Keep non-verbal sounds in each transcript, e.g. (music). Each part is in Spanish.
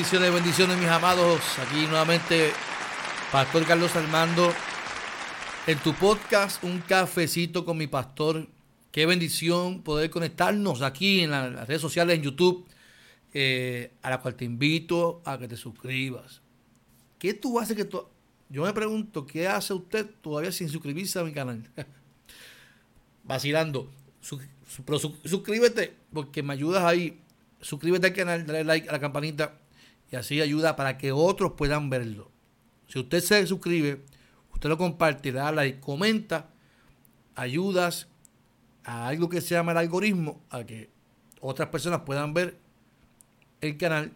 Bendiciones, bendiciones, mis amados. Aquí nuevamente, Pastor Carlos Armando, en tu podcast, Un Cafecito con mi Pastor. Qué bendición poder conectarnos aquí en las redes sociales, en YouTube, eh, a la cual te invito a que te suscribas. ¿Qué tú haces que tú... Yo me pregunto, ¿qué hace usted todavía sin suscribirse a mi canal? (laughs) Vacilando. suscríbete porque me ayudas ahí suscríbete al canal, dale like a la campanita y así ayuda para que otros puedan verlo. Si usted se suscribe, usted lo comparte, le da like, comenta, ayudas a algo que se llama el algoritmo, a que otras personas puedan ver el canal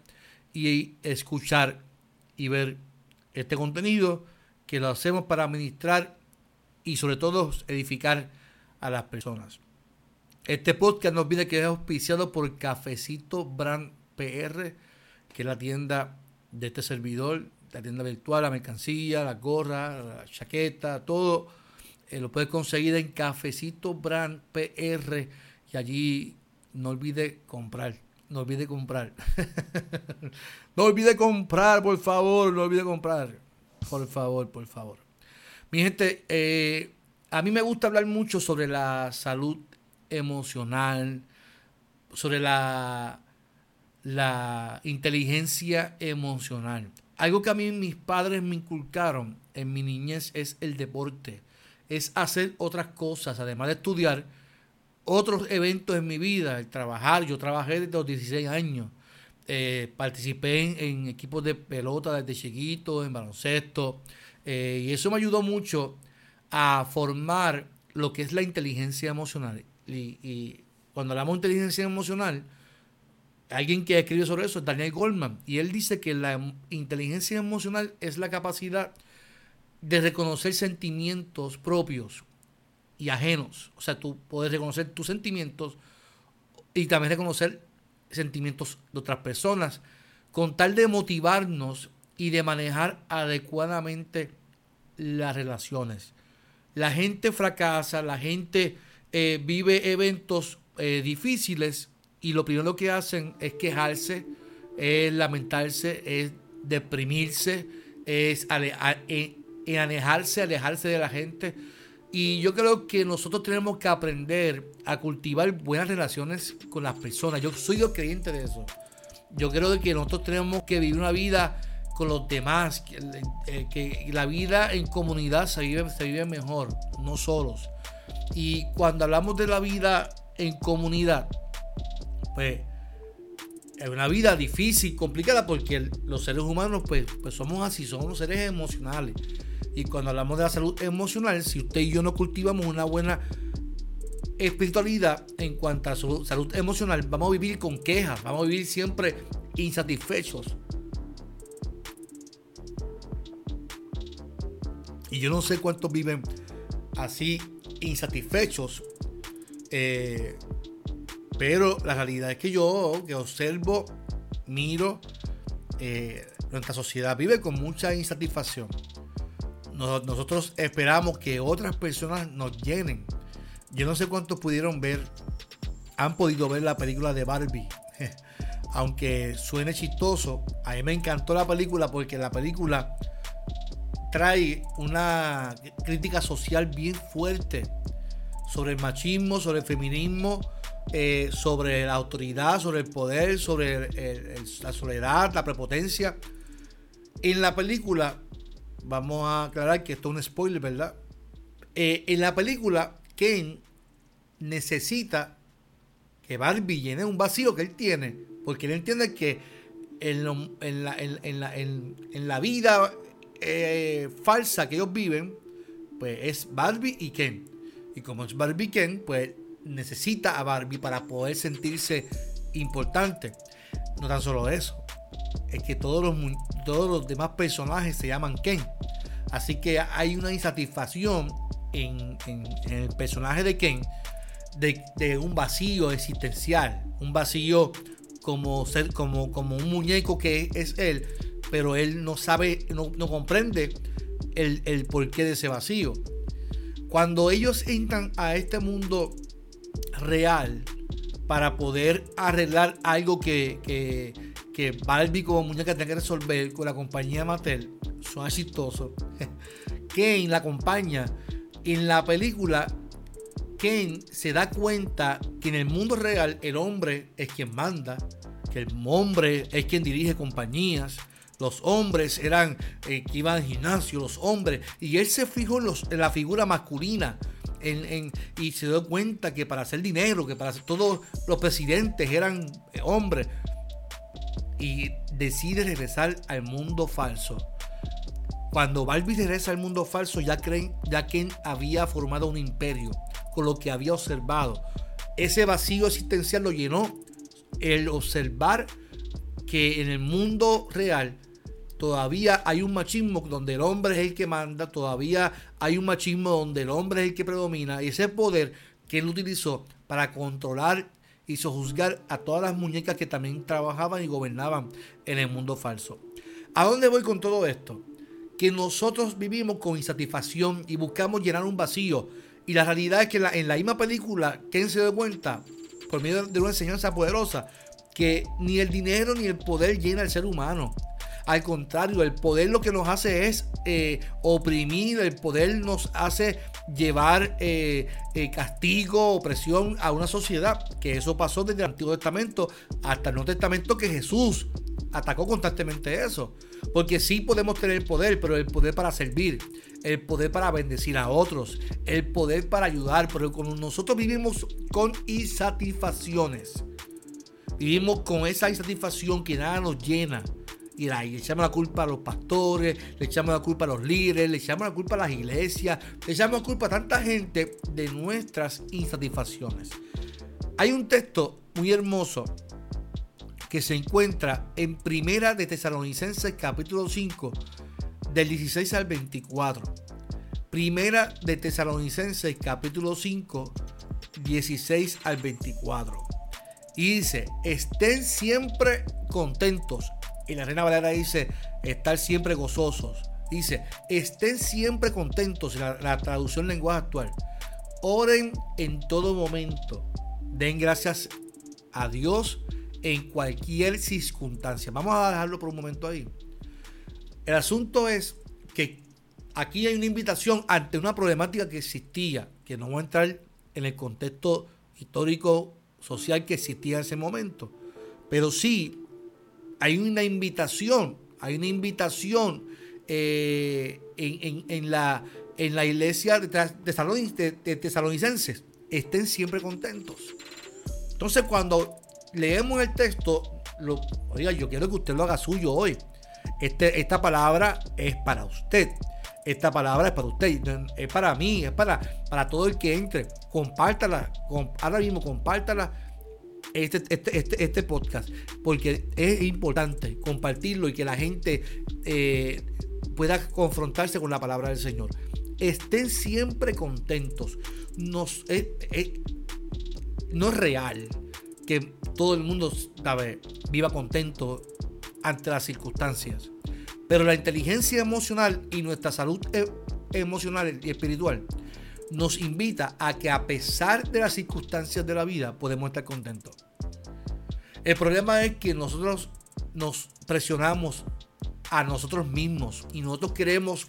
y escuchar y ver este contenido que lo hacemos para administrar y sobre todo edificar a las personas. Este podcast nos viene que es auspiciado por Cafecito Brand PR, que es la tienda de este servidor, la tienda virtual, la mercancía, la gorra, la chaqueta, todo. Eh, lo puedes conseguir en Cafecito Brand PR y allí no olvide comprar. No olvide comprar. (laughs) no olvide comprar, por favor. No olvide comprar. Por favor, por favor. Mi gente, eh, a mí me gusta hablar mucho sobre la salud emocional, sobre la, la inteligencia emocional. Algo que a mí mis padres me inculcaron en mi niñez es el deporte, es hacer otras cosas, además de estudiar otros eventos en mi vida, el trabajar. Yo trabajé desde los 16 años, eh, participé en, equipos de pelota desde chiquito, en baloncesto, eh, y eso me ayudó mucho a formar lo que es la inteligencia emocional y, cuando hablamos de inteligencia emocional, alguien que escribe sobre eso es Daniel Goldman. Y él dice que la inteligencia emocional es la capacidad de reconocer sentimientos propios y ajenos. O sea, tú puedes reconocer tus sentimientos y también reconocer sentimientos de otras personas, con tal de motivarnos y de manejar adecuadamente las relaciones. La gente fracasa, la gente eh, vive eventos eh, difíciles y lo primero que hacen es quejarse, es lamentarse, es deprimirse, es eh, alejarse, alejarse de la gente. Y yo creo que nosotros tenemos que aprender a cultivar buenas relaciones con las personas. Yo soy yo creyente de eso. Yo creo que nosotros tenemos que vivir una vida con los demás, que, que la vida en comunidad se vive, se vive mejor, no solos. Y cuando hablamos de la vida en comunidad, pues es una vida difícil, complicada, porque los seres humanos, pues, pues somos así, somos seres emocionales. Y cuando hablamos de la salud emocional, si usted y yo no cultivamos una buena espiritualidad en cuanto a su salud emocional, vamos a vivir con quejas, vamos a vivir siempre insatisfechos. Y yo no sé cuántos viven así insatisfechos. Eh, pero la realidad es que yo, que observo, miro, eh, nuestra sociedad vive con mucha insatisfacción. nosotros esperamos que otras personas nos llenen. Yo no sé cuántos pudieron ver, han podido ver la película de Barbie. (laughs) Aunque suene chistoso, a mí me encantó la película porque la película trae una crítica social bien fuerte sobre el machismo, sobre el feminismo, eh, sobre la autoridad, sobre el poder, sobre la soledad, la prepotencia. En la película, vamos a aclarar que esto es un spoiler, ¿verdad? Eh, en la película, Ken necesita que Barbie llene un vacío que él tiene, porque él entiende que en, la, vida eh, falsa que ellos viven, pues es Barbie y Ken. Y como es Barbie y Ken, pues necesita a Barbie para poder sentirse importante. No tan solo eso, es que todos los, todos los demás personajes se llaman Ken. Así que hay una insatisfacción en, el personaje de Ken de, un vacío existencial, un vacío como, ser, como, como un muñeco que es él, pero él no sabe, no, comprende el, el porqué de ese vacío. Cuando ellos entran a este mundo real para poder arreglar algo que, que, que Barbie como muñeca tiene que resolver con la compañía Mattel, son exitosos. (laughs) Kane la acompaña. En la película, Kane se da cuenta que en el mundo real el hombre es quien manda, que el hombre es quien dirige compañías. Los hombres eran eh, que iban al gimnasio, los hombres. Y él se fijó en la figura masculina. Y se dio cuenta que para hacer dinero, que para hacer, todos los presidentes eran eh, hombres. Y decide regresar al mundo falso. Cuando Barbie regresa al mundo falso, ya, creen, ya Ken había formado un imperio con lo que había observado. Ese vacío existencial lo llenó el observar que en el mundo real todavía hay un machismo donde el hombre es el que manda, todavía hay un machismo donde el hombre es el que predomina y ese poder que él utilizó para controlar y sojuzgar a todas las muñecas que también trabajaban y gobernaban en el mundo falso. ¿A dónde voy con todo esto? que nosotros vivimos con insatisfacción y buscamos llenar un vacío. Y la realidad es que en la, misma película, Ken se dio cuenta, por medio de una enseñanza poderosa, que ni el dinero ni el poder llena al ser humano. Al contrario, el poder lo que nos hace es eh, oprimir, el poder nos hace llevar eh, eh, castigo, opresión a una sociedad, que eso pasó desde el Antiguo Testamento hasta el Nuevo Testamento, que Jesús atacó constantemente eso. Porque sí podemos tener poder, pero el poder para servir, el poder para bendecir a otros, el poder para ayudar. Pero cuando nosotros vivimos con insatisfacciones, vivimos con esa insatisfacción que nada nos llena. Y le echamos la culpa a los pastores, le echamos la culpa a los líderes, le echamos la culpa a las iglesias, le echamos la culpa a tanta gente de nuestras insatisfacciones. Hay un texto muy hermoso que se encuentra en Primera de Tesalonicenses capítulo 5 del 16 al 24. Primera de Tesalonicenses capítulo 5 16 al 24. Y dice, estén siempre contentos. Y la Reina Valera dice, estar siempre gozosos. Dice, estén siempre contentos, la, la traducción lenguaje actual. Oren en todo momento. Den gracias a Dios en cualquier circunstancia. Vamos a dejarlo por un momento ahí. El asunto es que aquí hay una invitación ante una problemática que existía, que no voy a entrar en el contexto histórico, social que existía en ese momento, pero sí hay una invitación, hay una invitación eh, en, la, en la iglesia de, tesalonicenses. Estén siempre contentos. Entonces cuando leemos el texto, lo, oiga, yo quiero que usted lo haga suyo hoy. Este, esta palabra es para usted. Esta palabra es para usted, es para mí, es para, para todo el que entre. Compártala, ahora mismo compártala este, este, este, este, podcast, porque es importante compartirlo y que la gente eh, pueda confrontarse con la palabra del Señor. Estén siempre contentos. Nos, no es real que todo el mundo sabe, viva contento ante las circunstancias. Pero la inteligencia emocional y nuestra salud e, emocional y espiritual nos invita a que a pesar de las circunstancias de la vida podemos estar contentos. El problema es que nosotros nos presionamos a nosotros mismos y nosotros queremos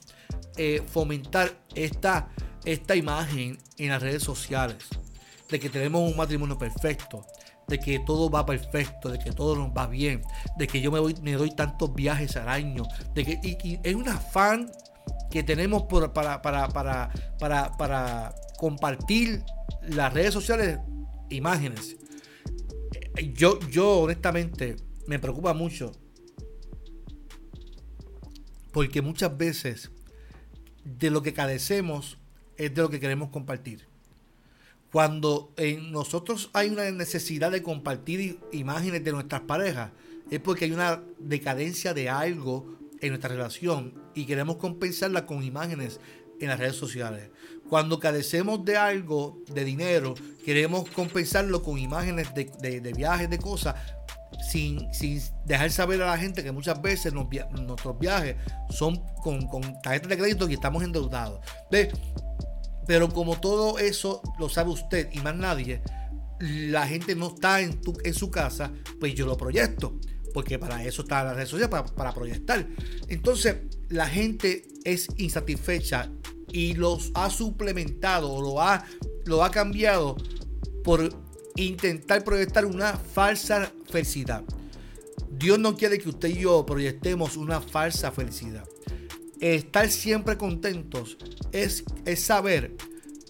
eh, fomentar esta, esta imagen en las redes sociales de que tenemos un matrimonio perfecto, de que todo va perfecto, de que todo nos va bien, de que yo me, voy, me doy tantos viajes al año, de que y, es un afán que tenemos para, compartir las redes sociales imágenes. Yo, yo honestamente me preocupa mucho porque muchas veces de lo que carecemos es de lo que queremos compartir. Cuando en nosotros hay una necesidad de compartir imágenes de nuestras parejas, es porque hay una decadencia de algo en nuestra relación y queremos compensarla con imágenes en las redes sociales. Cuando carecemos de algo, de dinero, queremos compensarlo con imágenes de, viajes, de cosas, sin, dejar saber a la gente que muchas veces nuestros viajes son con, con tarjetas de crédito y estamos endeudados. Pero como todo eso lo sabe usted y más nadie, la gente no está en, en su casa, pues yo lo proyecto porque para eso está la red social, para, proyectar. Entonces, la gente es insatisfecha y los ha suplementado lo ha, lo ha cambiado por intentar proyectar una falsa felicidad. Dios no quiere que usted y yo proyectemos una falsa felicidad. Estar siempre contentos es, es saber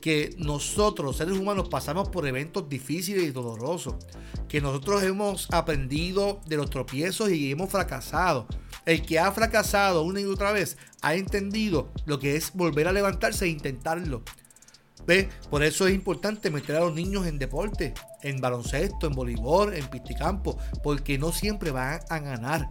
que nosotros, seres humanos, pasamos por eventos difíciles y dolorosos, que nosotros hemos aprendido de los tropiezos y hemos fracasado. El que ha fracasado una y otra vez ha entendido lo que es volver a levantarse e intentarlo. ¿Ve? Por eso es importante meter a los niños en deporte, en baloncesto, en voleibol, en pisticampo, porque no siempre van a ganar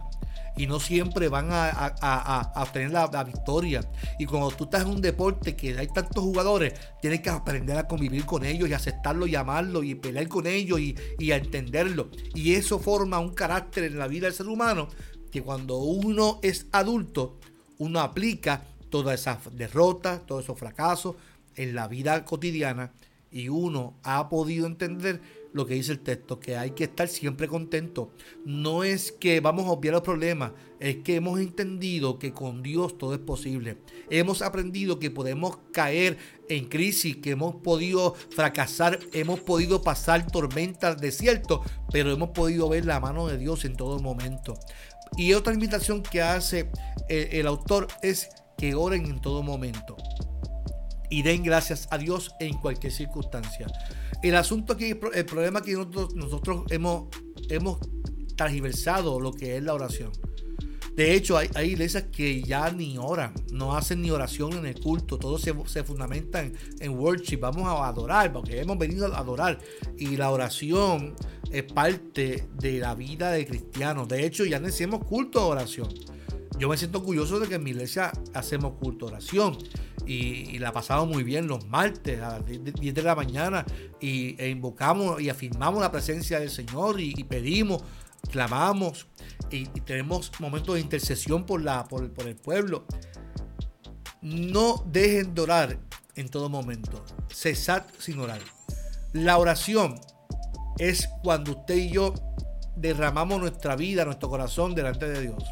y no siempre van a, obtener la, victoria. Y cuando tú estás en un deporte que hay tantos jugadores, tienes que aprender a convivir con ellos y aceptarlo y amarlo y pelear con ellos y, y a entenderlo. Y eso forma un carácter en la vida del ser humano que cuando uno es adulto, uno aplica todas esas derrotas, todos esos fracasos en la vida cotidiana y uno ha podido entender lo que dice el texto, que hay que estar siempre contento. No es que vamos a obviar los problemas, es que hemos entendido que con Dios todo es posible. Hemos aprendido que podemos caer en crisis, que hemos podido fracasar, hemos podido pasar tormentas, desiertos, pero hemos podido ver la mano de Dios en todo momento. Y otra invitación que hace el, el autor es que oren en todo momento y den gracias a Dios en cualquier circunstancia. El asunto aquí, el problema que nosotros, hemos, hemos transversado lo que es la oración. De hecho, hay, iglesias que ya ni oran, no hacen ni oración en el culto, todo se, se fundamenta en, en, worship, vamos a adorar, porque hemos venido a adorar. Y la oración es parte de la vida de cristianos. De hecho, ya necesitamos culto de oración. Yo me siento orgulloso de que en mi iglesia hacemos culto de oración y, la pasamos muy bien los martes a las 10 de la mañana y, e invocamos y afirmamos la presencia del Señor y, pedimos, clamamos y, tenemos momentos de intercesión por, la, por, por el pueblo. No dejen de orar en todo momento. Cesad sin orar. La oración es cuando usted y yo derramamos nuestra vida, nuestro corazón delante de Dios.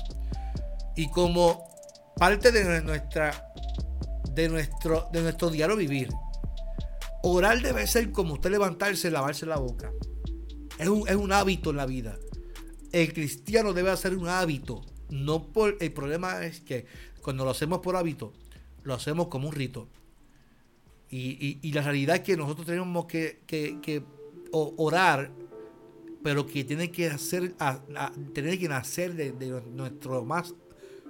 Y como parte de nuestra de nuestro, de nuestro diario vivir. Orar debe ser como usted levantarse y lavarse la boca. Es un, es un hábito en la vida. El cristiano debe hacer un hábito. No por, el problema es que cuando lo hacemos por hábito, lo hacemos como un rito. Y, la realidad es que nosotros tenemos que, orar, pero que tiene que hacer, tener que nacer de, nuestro más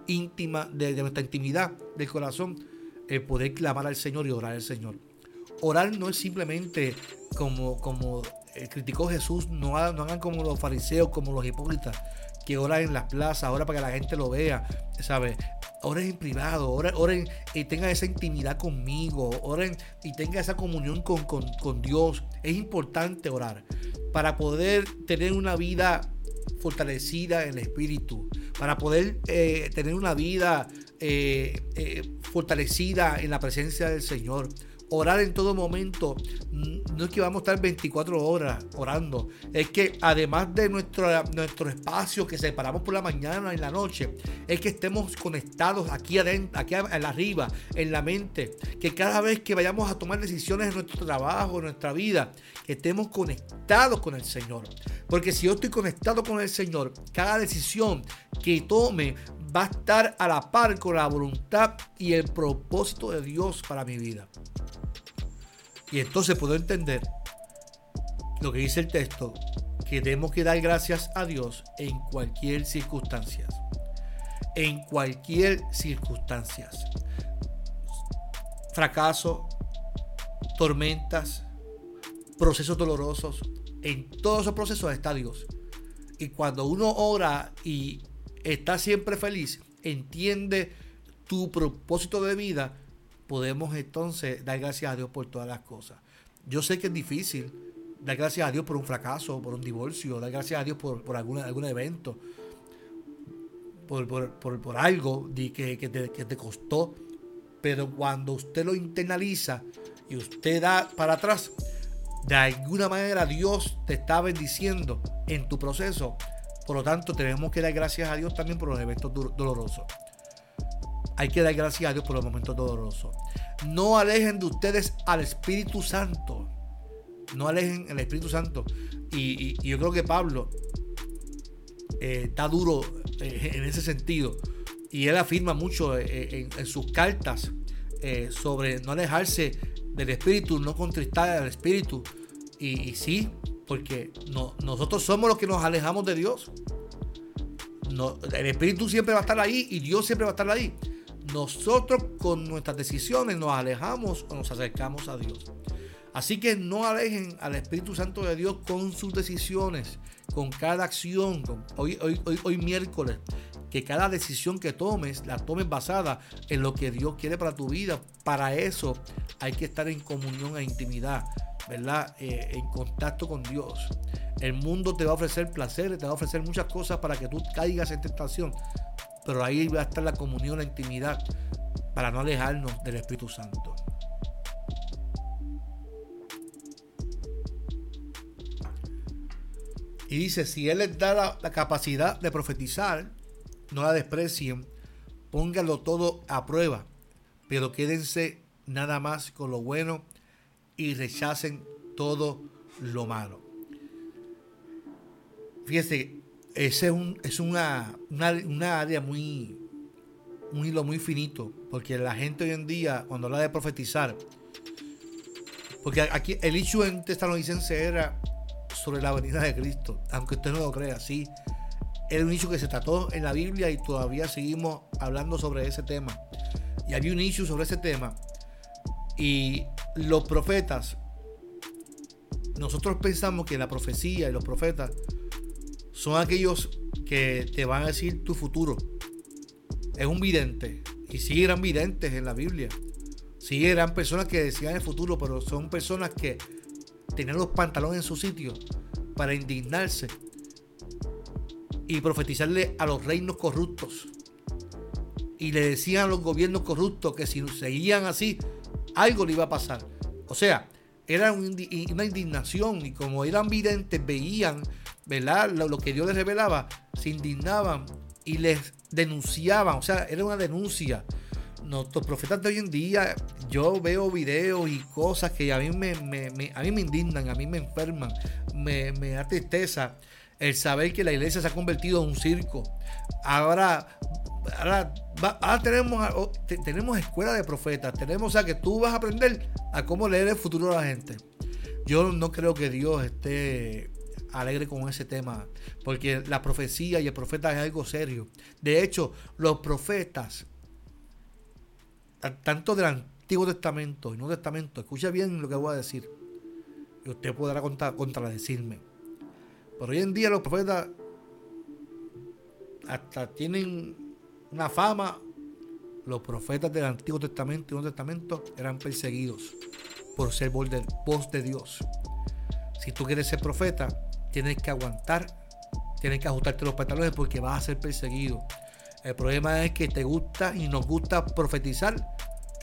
íntima, de, de nuestra intimidad del corazón poder clamar al Señor y orar al Señor. Orar no es simplemente como, como eh, criticó Jesús, no, hagan como los fariseos, como los hipócritas, que oran en las plazas, ahora para que la gente lo vea, ¿sabes? Oren en privado, oren, y tengan esa intimidad conmigo, oren y tengan esa comunión con, con Dios. Es importante orar para poder tener una vida fortalecida en el espíritu, para poder eh, tener una vida eh, eh, fortalecida en la presencia del Señor. Orar en todo momento, mm, no es que vamos a estar 24 horas orando, es que además de nuestro, nuestro espacio que separamos por la mañana y la noche, es que estemos conectados aquí adentro, aquí arriba, en la mente, que cada vez que vayamos a tomar decisiones en nuestro trabajo, en nuestra vida, que estemos conectados con el Señor. Porque si yo estoy conectado con el Señor, cada decisión que tome va a estar a la par con la voluntad y el propósito de Dios para mi vida. Y entonces puedo entender lo que dice el texto, que tenemos que dar gracias a Dios en cualquier circunstancia. En cualquier circunstancia. Fracaso, tormentas, procesos dolorosos. En todos esos procesos está Dios. Y cuando uno ora y está siempre feliz, entiende tu propósito de vida, podemos entonces dar gracias a Dios por todas las cosas. Yo sé que es difícil dar gracias a Dios por un fracaso, por un divorcio, dar gracias a Dios por, por alguna, algún evento, por, por, algo que, que, te, que te costó. Pero cuando usted lo internaliza y usted da para atrás, de alguna manera Dios te está bendiciendo en tu proceso. Por lo tanto, tenemos que dar gracias a Dios también por los eventos dolorosos. Hay que dar gracias a Dios por los momentos dolorosos. No alejen de ustedes al Espíritu Santo. No alejen el Espíritu Santo. Y, yo creo que Pablo eh, está duro eh, en ese sentido. Y él afirma mucho eh, en, sus cartas sobre no alejarse del Espíritu, no contristar al Espíritu. Y, sí, porque no, nosotros somos los que nos alejamos de Dios. No, el Espíritu siempre va a estar ahí y Dios siempre va a estar ahí. Nosotros con nuestras decisiones nos alejamos o nos acercamos a Dios. Así que no alejen al Espíritu Santo de Dios con sus decisiones, con cada acción. hoy, hoy, hoy, hoy miércoles, que cada decisión que tomes la tomes basada en lo que Dios quiere para tu vida. Para eso hay que estar en comunión e intimidad, ¿verdad? Eh, en contacto con Dios. El mundo te va a ofrecer placer, te va a ofrecer muchas cosas para que tú caigas en tentación pero ahí va a estar la comunión, la intimidad, para no alejarnos del Espíritu Santo. Y dice, si Él les da la, capacidad de profetizar, no la desprecien, pónganlo todo a prueba, pero quédense nada más con lo bueno y rechacen todo lo malo. Fíjese, ese es, un, es una, una, área muy, un hilo muy finito, porque la gente hoy en día, cuando habla de profetizar, porque aquí el hecho en Tesalonicense era sobre la venida de Cristo, aunque usted no lo crea, sí, era un hecho que se trató en la Biblia y todavía seguimos hablando sobre ese tema. Y había un issue sobre ese tema. Y los profetas, nosotros pensamos que la profecía y los profetas son aquellos que te van a decir tu futuro. Es un vidente. Y sí eran videntes en la Biblia. Sí eran personas que decían el futuro, pero son personas que tenían los pantalones en su sitio para indignarse y profetizarle a los reinos corruptos. Y le decían a los gobiernos corruptos que si seguían así, algo le iba a pasar. O sea, era una indignación y como eran videntes, veían ¿verdad? Lo, que Dios les revelaba, se indignaban y les denunciaban, o sea, era una denuncia. Nuestros profetas de hoy en día, yo veo videos y cosas que a mí me, a mí me indignan, a mí me enferman, me, da tristeza el saber que la iglesia se ha convertido en un circo. Ahora, ahora, tenemos, tenemos escuela de profetas, tenemos, o que tú vas a aprender a cómo leer el futuro de la gente. Yo no creo que Dios esté alegre con ese tema, porque la profecía y el profeta es algo serio. De hecho, los profetas, tanto del Antiguo Testamento y Nuevo Testamento, escucha bien lo que voy a decir, y usted podrá contradecirme. Pero hoy en día los profetas hasta tienen una fama. Los profetas del Antiguo Testamento y Nuevo Testamento eran perseguidos por ser voz de Dios. Si tú quieres ser profeta, tienes que aguantar, tienes que ajustarte los pantalones porque vas a ser perseguido. El problema es que te gusta y nos gusta profetizar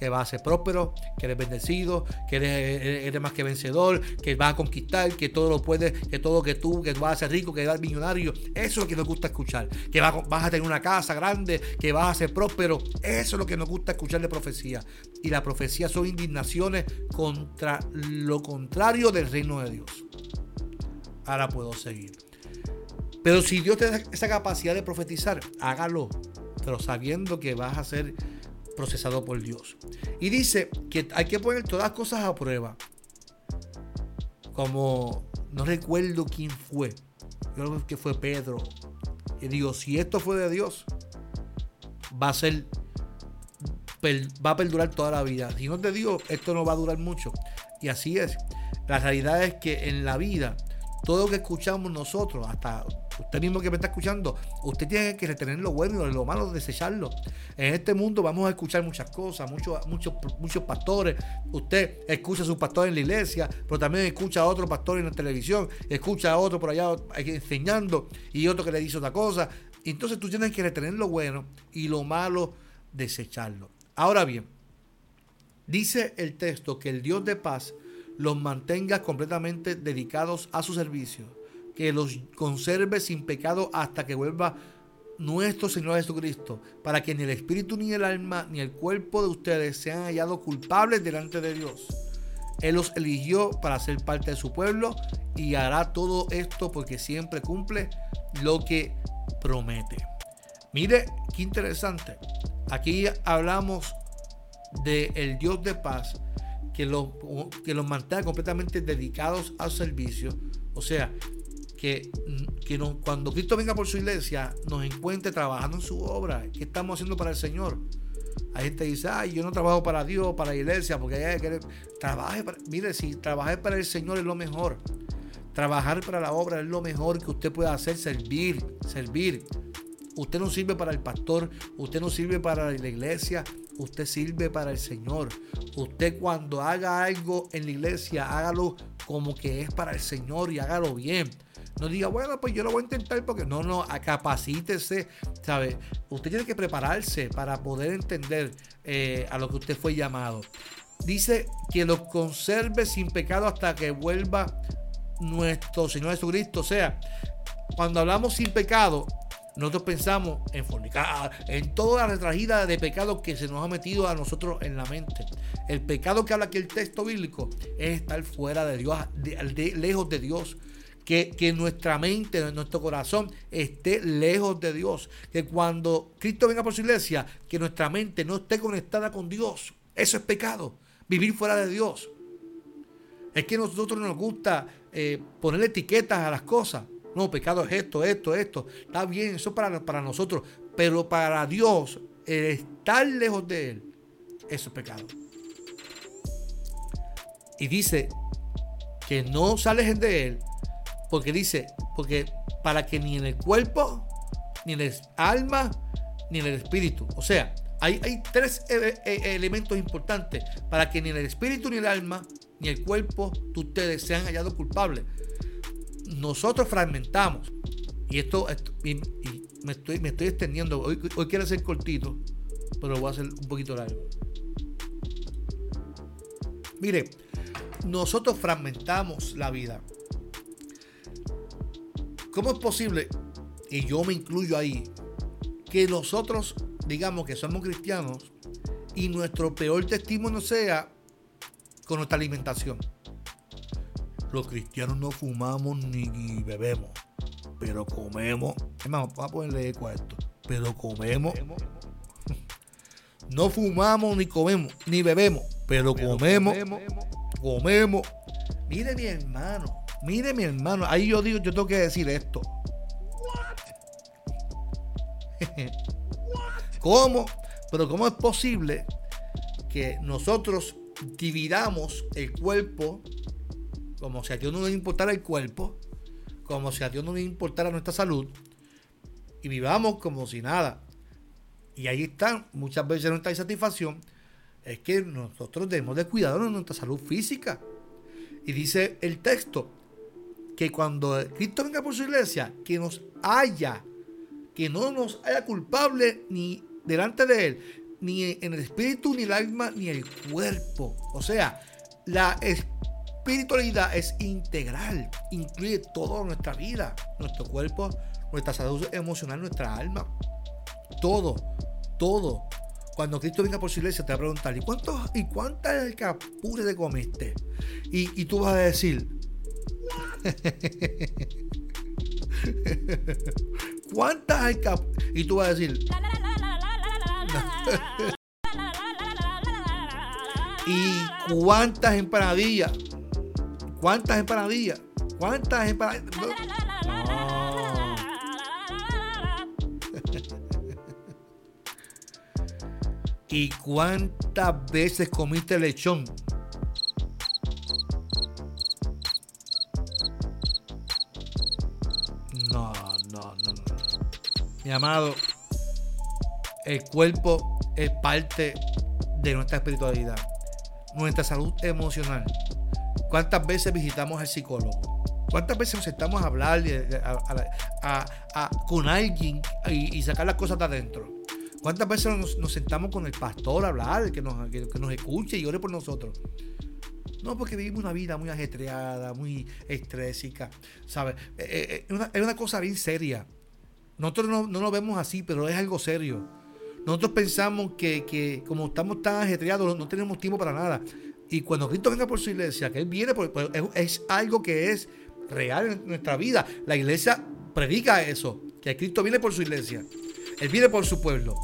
que vas a ser próspero, que eres bendecido, que eres, más que vencedor, que vas a conquistar, que todo lo puedes, que todo que tú, que vas a ser rico, que vas a ser millonario. Eso es lo que nos gusta escuchar. Que vas, vas, a tener una casa grande, que vas a ser próspero. Eso es lo que nos gusta escuchar de profecía. Y la profecía son indignaciones contra lo contrario del reino de Dios ahora puedo seguir. Pero si Dios te da esa capacidad de profetizar, hágalo, pero sabiendo que vas a ser procesado por Dios. Y dice que hay que poner todas las cosas a prueba. como no recuerdo quién fue, yo creo que fue Pedro, y digo, si esto fue de Dios, va a ser, va a perdurar toda la vida. Si no es de Dios, esto no va a durar mucho. Y así es. La realidad es que en la vida, todo lo que escuchamos nosotros, hasta usted mismo que me está escuchando, usted tiene que retener lo bueno y lo malo, desecharlo. En este mundo vamos a escuchar muchas cosas, muchos, muchos, muchos pastores. Usted escucha a su pastor en la iglesia, pero también escucha a otro pastor en la televisión, escucha a otro por allá enseñando y otro que le dice otra cosa. Entonces tú tienes que retener lo bueno y lo malo, desecharlo. Ahora bien, dice el texto que el Dios de paz los mantenga completamente dedicados a su servicio, que los conserve sin pecado hasta que vuelva nuestro Señor Jesucristo, para que ni el espíritu, ni el alma, ni el cuerpo de ustedes sean hallados culpables delante de Dios. Él los eligió para ser parte de su pueblo y hará todo esto porque siempre cumple lo que promete. Mire qué interesante. Aquí hablamos del el Dios de paz que los, que los mantenga completamente dedicados al servicio. O sea, que, que cuando Cristo venga por su iglesia, nos encuentre trabajando en su obra. ¿Qué estamos haciendo para el Señor? Hay gente que dice, ay, yo no trabajo para Dios, para la iglesia, porque hay que trabaje para, mire, si trabajar para el Señor es lo mejor. Trabajar para la obra es lo mejor que usted puede hacer, servir, servir. Usted no sirve para el pastor, usted no sirve para la iglesia, usted sirve para el Señor. Usted cuando haga algo en la iglesia, hágalo como que es para el Señor y hágalo bien. No diga, bueno, pues yo lo voy a intentar porque no, no, capacítese, ¿sabe? Usted tiene que prepararse para poder entender eh, a lo que usted fue llamado. Dice que lo conserve sin pecado hasta que vuelva nuestro Señor Jesucristo. O sea, cuando hablamos sin pecado, nosotros pensamos en fornicar, en toda la retragida de pecado que se nos ha metido a nosotros en la mente. El pecado que habla aquí el texto bíblico es estar fuera de Dios, lejos de Dios. Que, que, nuestra mente, nuestro corazón esté lejos de Dios. Que cuando Cristo venga por su iglesia, que nuestra mente no esté conectada con Dios. Eso es pecado. Vivir fuera de Dios. Es que a nosotros nos gusta eh, poner etiquetas a las cosas. No, pecado es esto, esto, esto. Está bien, eso para, para nosotros. Pero para Dios, el estar lejos de Él, eso es pecado. Y dice que no se alejen de Él, porque dice, porque para que ni en el cuerpo, ni en el alma, ni en el espíritu. O sea, hay, hay tres e, e, elementos importantes para que ni en el espíritu, ni el alma, ni el cuerpo de ustedes sean hallados culpables nosotros fragmentamos, y esto, me, estoy, me estoy extendiendo, hoy, hoy quiero ser cortito, pero voy a hacer un poquito largo. Mire, nosotros fragmentamos la vida. ¿Cómo es posible, y yo me incluyo ahí, que nosotros digamos que somos cristianos y nuestro peor testimonio sea con nuestra alimentación? Los cristianos no fumamos ni bebemos, pero comemos. Hermano, vamos a ponerle eco a esto. Pero comemos. No fumamos ni comemos, ni bebemos, pero, comemos, comemos. Mire mi hermano, mire mi hermano. Ahí yo digo, yo tengo que decir esto. (laughs) ¿Cómo? Pero ¿cómo es posible que nosotros dividamos el cuerpo como si a Dios no le importara el cuerpo, como si a Dios no le importara nuestra salud, y vivamos como si nada. Y ahí está, muchas veces nuestra insatisfacción es que nosotros debemos de cuidar de nuestra salud física. Y dice el texto que cuando Cristo venga por su iglesia, que nos haya, que no nos haya culpable ni delante de Él, ni en el espíritu, ni el alma, ni el cuerpo. O sea, la espiritualidad es integral, incluye toda nuestra vida, nuestro cuerpo, nuestra salud emocional, nuestra alma, todo, todo. Cuando Cristo venga por su iglesia te va a preguntar, ¿y, cuántos, y cuántas alcapures te comiste? Y, y tú vas a decir, (laughs) ¿cuántas alcapures? Y tú vas a decir, (laughs) ¿y cuántas empanadillas? ¿Cuántas empanadillas? ¿Cuántas empanadillas? (laughs) ¿Y cuántas veces comiste lechón? No, no, no, no. Mi amado, el cuerpo es parte de nuestra espiritualidad, nuestra salud emocional. ¿Cuántas veces visitamos al psicólogo? ¿Cuántas veces nos sentamos a hablar con alguien y, sacar las cosas de adentro? ¿Cuántas veces nos, sentamos con el pastor a hablar, que nos, que, nos escuche y ore por nosotros? No, porque vivimos una vida muy ajetreada, muy estrésica, ¿sabes? Eh, eh, eh, es una, cosa bien seria. Nosotros no, no, lo vemos así, pero es algo serio. Nosotros pensamos que, como estamos tan ajetreados, no, tenemos tiempo para nada. Y cuando Cristo venga por su iglesia, que Él viene, por, es, algo que es real en nuestra vida. La iglesia predica eso, que Cristo viene por su iglesia. Él viene por su pueblo.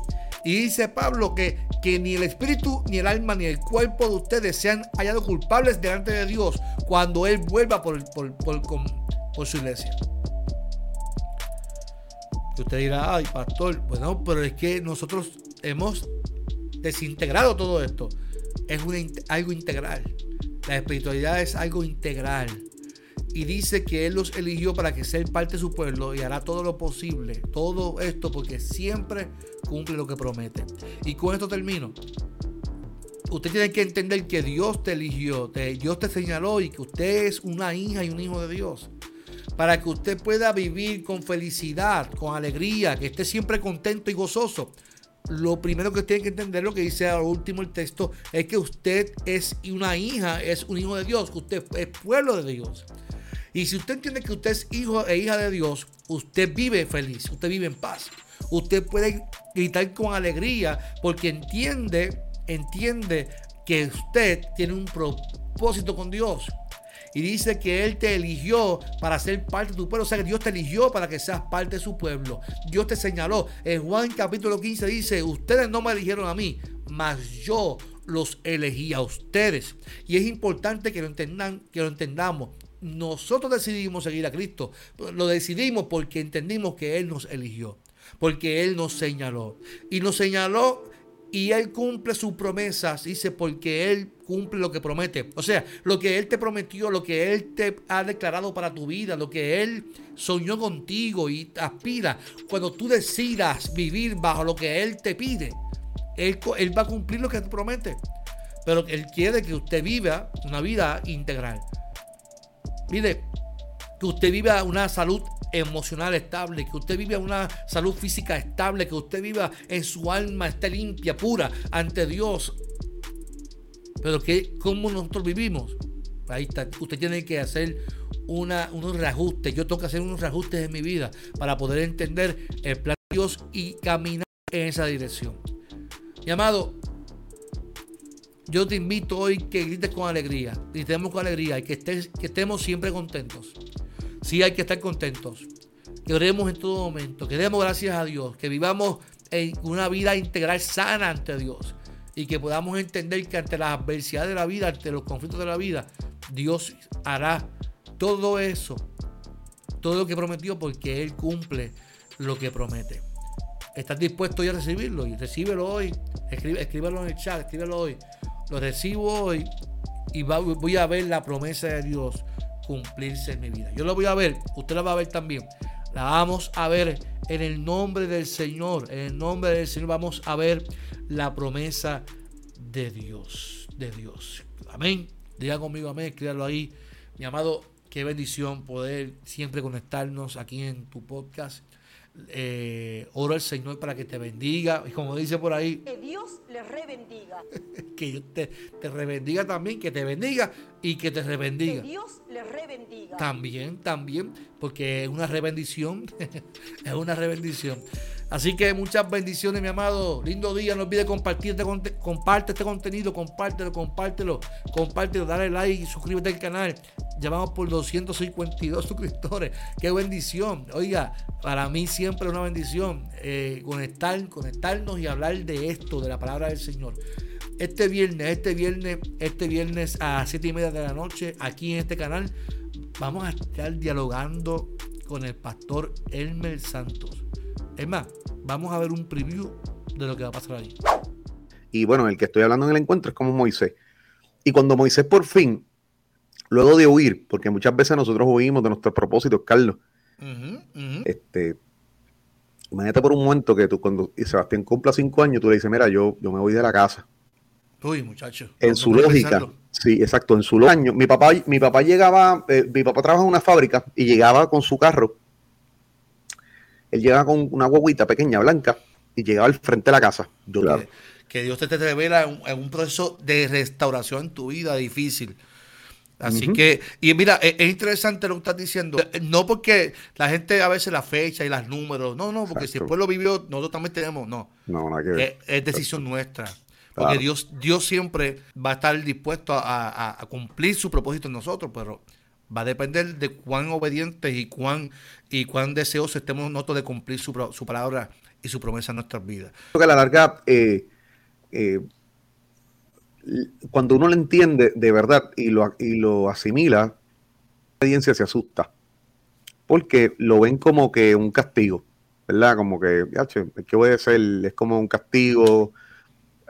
Y dice Pablo que, que ni el espíritu, ni el alma, ni el cuerpo de ustedes sean hallados culpables delante de Dios cuando Él vuelva por, por, por su iglesia. Y usted dirá, ay, pastor, bueno, pero es que nosotros hemos desintegrado todo esto. Es algo integral. La espiritualidad es algo integral. Y dice que Él los eligió para que sean parte de su pueblo y hará todo lo posible, todo esto, porque siempre cumple lo que promete. Y con esto termino. Usted tiene que entender que Dios te eligió, Dios te señaló y que usted es una hija y un hijo de Dios para que usted pueda vivir con felicidad, con alegría, que esté siempre contento y gozoso. Lo primero que tiene que entender, lo que dice al último el texto, es que usted es una hija, es un hijo de Dios, usted es pueblo de Dios. Y si usted entiende que usted es hijo e hija de Dios, usted vive feliz, usted vive en paz. Usted puede gritar con alegría porque entiende, entiende que usted tiene un propósito con Dios y dice que Él te eligió para ser parte de tu pueblo. O sea que Dios te eligió para que seas parte de su pueblo. Dios te señaló. En Juan capítulo 15 dice, ustedes no me eligieron a mí, mas yo los elegí a ustedes. Y es importante que lo, entendan, que lo entendamos. Nosotros decidimos seguir a Cristo. Lo decidimos porque entendimos que Él nos eligió. Porque Él nos señaló. Y nos señaló y Él cumple sus promesas, dice, porque Él cumple lo que promete. O sea, lo que Él te prometió, lo que Él te ha declarado para tu vida, lo que Él soñó contigo y aspira, cuando tú decidas vivir bajo lo que Él te pide, Él, él va a cumplir lo que te promete. Pero Él quiere que usted viva una vida integral. Mire, que usted viva una salud emocional estable, que usted viva una salud física estable, que usted viva en su alma esté limpia, pura ante Dios. Pero que cómo nosotros vivimos, ahí está, usted tiene que hacer una, unos reajustes. Yo tengo que hacer unos reajustes en mi vida para poder entender el plan de Dios y caminar en esa dirección. Mi amado, yo te invito hoy que grites con alegría, gritemos con alegría y que, que estemos siempre contentos. Sí hay que estar contentos. Que oremos en todo momento. Que demos gracias a Dios. Que vivamos en una vida integral sana ante Dios. Y que podamos entender que ante las adversidades de la vida, ante los conflictos de la vida, Dios hará todo eso. Todo lo que prometió porque Él cumple lo que promete. ¿Estás dispuesto ya a recibirlo? Y recíbelo hoy. escríbelo en el chat, escríbelo hoy. Lo recibo hoy y voy a ver la promesa de Dios cumplirse en mi vida. Yo lo voy a ver, usted la va a ver también. La vamos a ver en el nombre del Señor. En el nombre del Señor vamos a ver la promesa de Dios. De Dios. Amén. Diga conmigo amén. Escríbalo ahí. Mi amado, qué bendición poder siempre conectarnos aquí en tu podcast. Eh, oro al Señor para que te bendiga. Y como dice por ahí. Que Dios le rebendiga. (laughs) que Dios te, te rebendiga también, que te bendiga y que te rebendiga. Que Dios rebendiga. También, también, porque es una rebendición. (laughs) es una rebendición. Así que muchas bendiciones, mi amado. Lindo día. No olvides compartir este, comparte este contenido, compártelo, compártelo, compártelo, dale like y suscríbete al canal. Ya vamos por 252 (laughs) suscriptores. Qué bendición. Oiga, para mí siempre es una bendición eh, conectar, conectarnos y hablar de esto, de la palabra del Señor. Este viernes, este viernes, este viernes a 7 y media de la noche, aquí en este canal, vamos a estar dialogando con el pastor Elmer Santos. Es más, vamos a ver un preview de lo que va a pasar ahí. Y bueno, el que estoy hablando en el encuentro es como Moisés. Y cuando Moisés por fin, luego de huir, porque muchas veces nosotros huimos de nuestros propósitos, Carlos, este, imagínate por un momento que tú cuando Sebastián cumpla cinco años, tú le dices, mira, yo, yo me voy de la casa. Uy, muchacho. En su lógica, sí, exacto, en su año. Mi papá, mi papá llegaba, eh, mi papá trabaja en una fábrica y llegaba con su carro. Él llegaba con una guaguita pequeña, blanca, y llegaba al frente de la casa. que, Dios te, te revela en, un proceso de restauración en tu vida difícil. Así que, y mira, es, interesante lo que estás diciendo. No porque la gente a veces la fecha y los números, no, no, porque si el pueblo vivió, nosotros también tenemos, no. No, que ver. Es, decisión nuestra. Porque Dios, Dios siempre va a estar dispuesto a, cumplir su propósito en nosotros, pero va a depender de cuán obedientes y cuán, y cuán deseosos estemos nosotros de cumplir su, palabra y su promesa en nuestras vidas. Creo que a la larga, eh, eh, cuando uno lo entiende de verdad y lo, y lo asimila, la obediencia se asusta. Porque lo ven como que un castigo, ¿verdad? Como que, ¿qué voy a hacer? Es como un castigo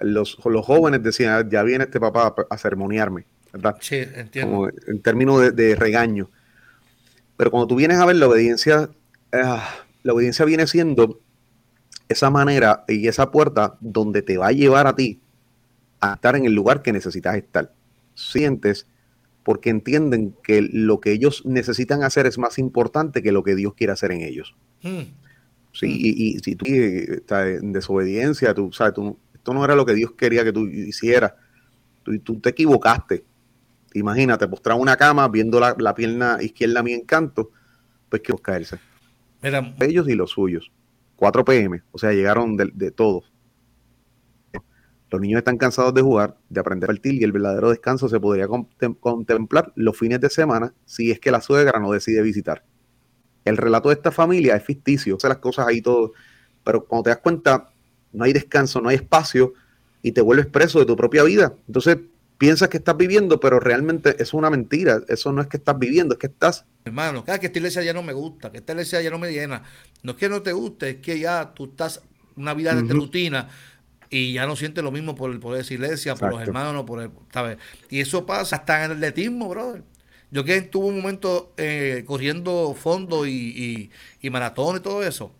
los, los jóvenes decían, ah, ya viene este papá a, ceremoniarme, ¿verdad? Sí, entiendo. en términos de, regaño. Pero cuando tú vienes a ver la obediencia, ah, la obediencia viene siendo esa manera y esa puerta donde te va a llevar a ti a estar en el lugar que necesitas estar. Sientes porque entienden que lo que ellos necesitan hacer es más importante que lo que Dios quiere hacer en ellos. Hmm. Sí, y, si tú estás en desobediencia, tú sabes, tú esto no era lo que Dios quería que tú hicieras. Tú, tú te equivocaste. Imagínate, postrar una cama viendo la, pierna izquierda a mi encanto, pues que caerse. Ellos y los suyos. 4 pm, o sea, llegaron de, todos. Los niños están cansados de jugar, de aprender a partir y el verdadero descanso se podría contemplar los fines de semana si es que la suegra no decide visitar. El relato de esta familia es ficticio, o sea, las cosas ahí todo, pero cuando te das cuenta, no hay descanso, no hay espacio y te vuelves preso de tu propia vida. Entonces piensas que estás viviendo, pero realmente es una mentira. Eso no es que estás viviendo, es que estás... Hermano, cada que esta iglesia ya no me gusta, que esta iglesia ya no me llena. No es que no te guste, es que ya tú estás una vida de rutina y ya no sientes lo mismo por, por esa iglesia, por los hermanos, no por el, ¿sabes? Y eso pasa hasta en el atletismo, brother. Yo que tuve un momento eh, corriendo fondo y, y maratón y todo eso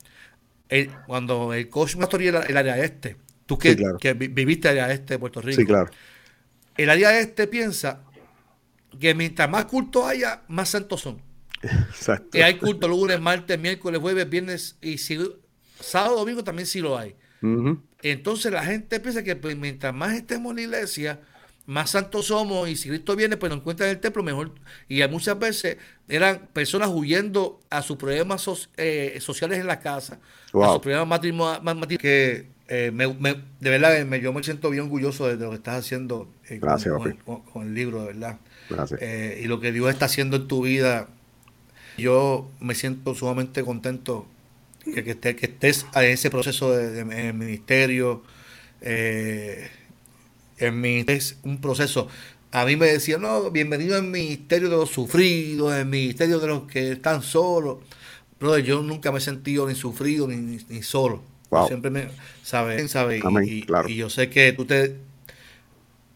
cuando el coach me el, el área este, tú que, que viviste el área este de Puerto Rico, sí, claro. el área este piensa que mientras más cultos haya, más santos son. Exacto. Que hay culto lunes, martes, miércoles, jueves, viernes y si, sábado, domingo también sí lo hay. Entonces la gente piensa que pues, mientras más estemos en la iglesia, más santos somos y si Cristo viene, pues nos encuentra en el templo mejor. Y muchas veces eran personas huyendo a sus problemas eh, sociales en la casa, a sus problemas matrimoniales, que eh, de verdad me, yo me siento bien orgulloso de lo que estás haciendo eh, con, el libro, de verdad. y lo que Dios está haciendo en tu vida, yo me siento sumamente contento que, que, estés en ese proceso de, de, ministerio. Eh, en mi, es un proceso. A mí me decían, no, bienvenido al ministerio de los sufridos, el ministerio de los que están solos. Brother, yo nunca me he sentido ni sufrido ni, ni, solo. Siempre me, ¿sabes? ¿sabe? Y, y, yo sé que tú te,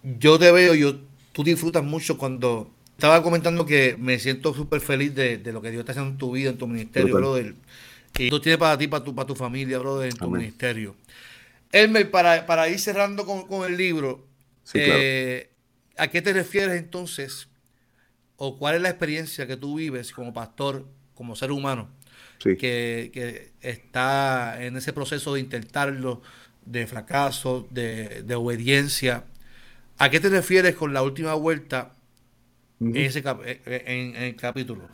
yo te veo, yo, tú disfrutas mucho cuando, estaba comentando que me siento súper feliz de, de, lo que Dios está haciendo en tu vida, en tu ministerio, brother. Y tú tienes para ti, para tu, para tu familia, brother, en tu ministerio. Elmer, para, para ir cerrando con, con el libro, eh, ¿A qué te refieres entonces? ¿O cuál es la experiencia que tú vives como pastor, como ser humano, que, está en ese proceso de intentarlo, de fracaso, de, obediencia? ¿A qué te refieres con la última vuelta en, ese eh, eh, en, el capítulo?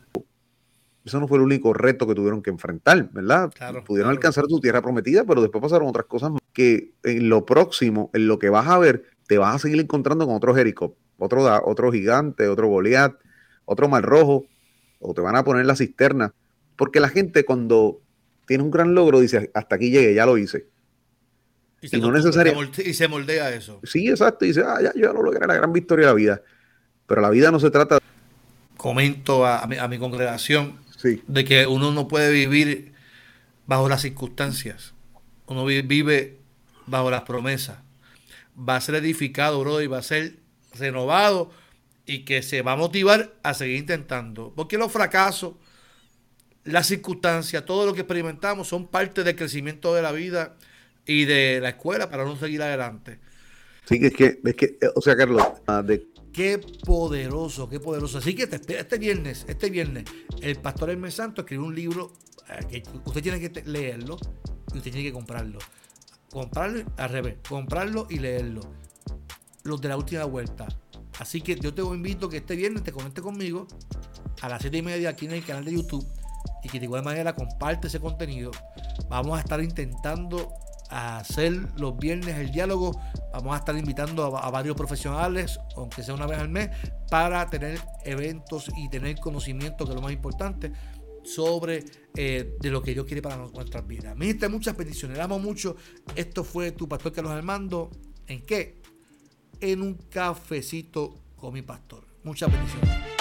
Eso no fue el único reto que tuvieron que enfrentar, ¿verdad? Pudieron alcanzar su tierra prometida, pero después pasaron otras cosas que en lo próximo, en lo que vas a ver, te vas a seguir encontrando con otro Jericó, otro, otro gigante, otro Goliat, otro mal rojo, o te van a poner la cisterna. Porque la gente cuando tiene un gran logro dice, hasta aquí llegué, ya lo hice. Y se, Y no acostumbra, necesaria- se molde- y se moldea eso. Sí, exacto. Y dice, ah, ya, yo ya lo logré, la gran victoria de la vida. Pero la vida no se trata. Comento a, a mi, a mi congregación Sí. de que uno no puede vivir bajo las circunstancias. Uno vi- vive bajo las promesas. Va a ser edificado, bro, y va a ser renovado y que se va a motivar a seguir intentando. Porque los fracasos, las circunstancias, todo lo que experimentamos son parte del crecimiento de la vida y de la escuela para no seguir adelante. Sí, es que, es que, eh, o sea, Carlos, ah, de, Qué poderoso, qué poderoso. Así que te espera este viernes, este viernes, el pastor Hermes Santo escribió un libro eh, que usted tiene que leerlo y usted tiene que comprarlo. Comprarlo al revés, comprarlo y leerlo. Los de la última vuelta. Así que yo te invito que este viernes te conectes conmigo a las 7 y media aquí en el canal de YouTube y que de igual manera comparte ese contenido. Vamos a estar intentando hacer los viernes el diálogo. Vamos a estar invitando a, a varios profesionales, aunque sea una vez al mes, para tener eventos y tener conocimiento, que es lo más importante, sobre eh, de lo que Dios quiere para nuestras vidas. Ministra, muchas bendiciones. Le amo mucho. Esto fue tu pastor Carlos Armando. ¿En qué? En un cafecito con mi pastor. Muchas bendiciones.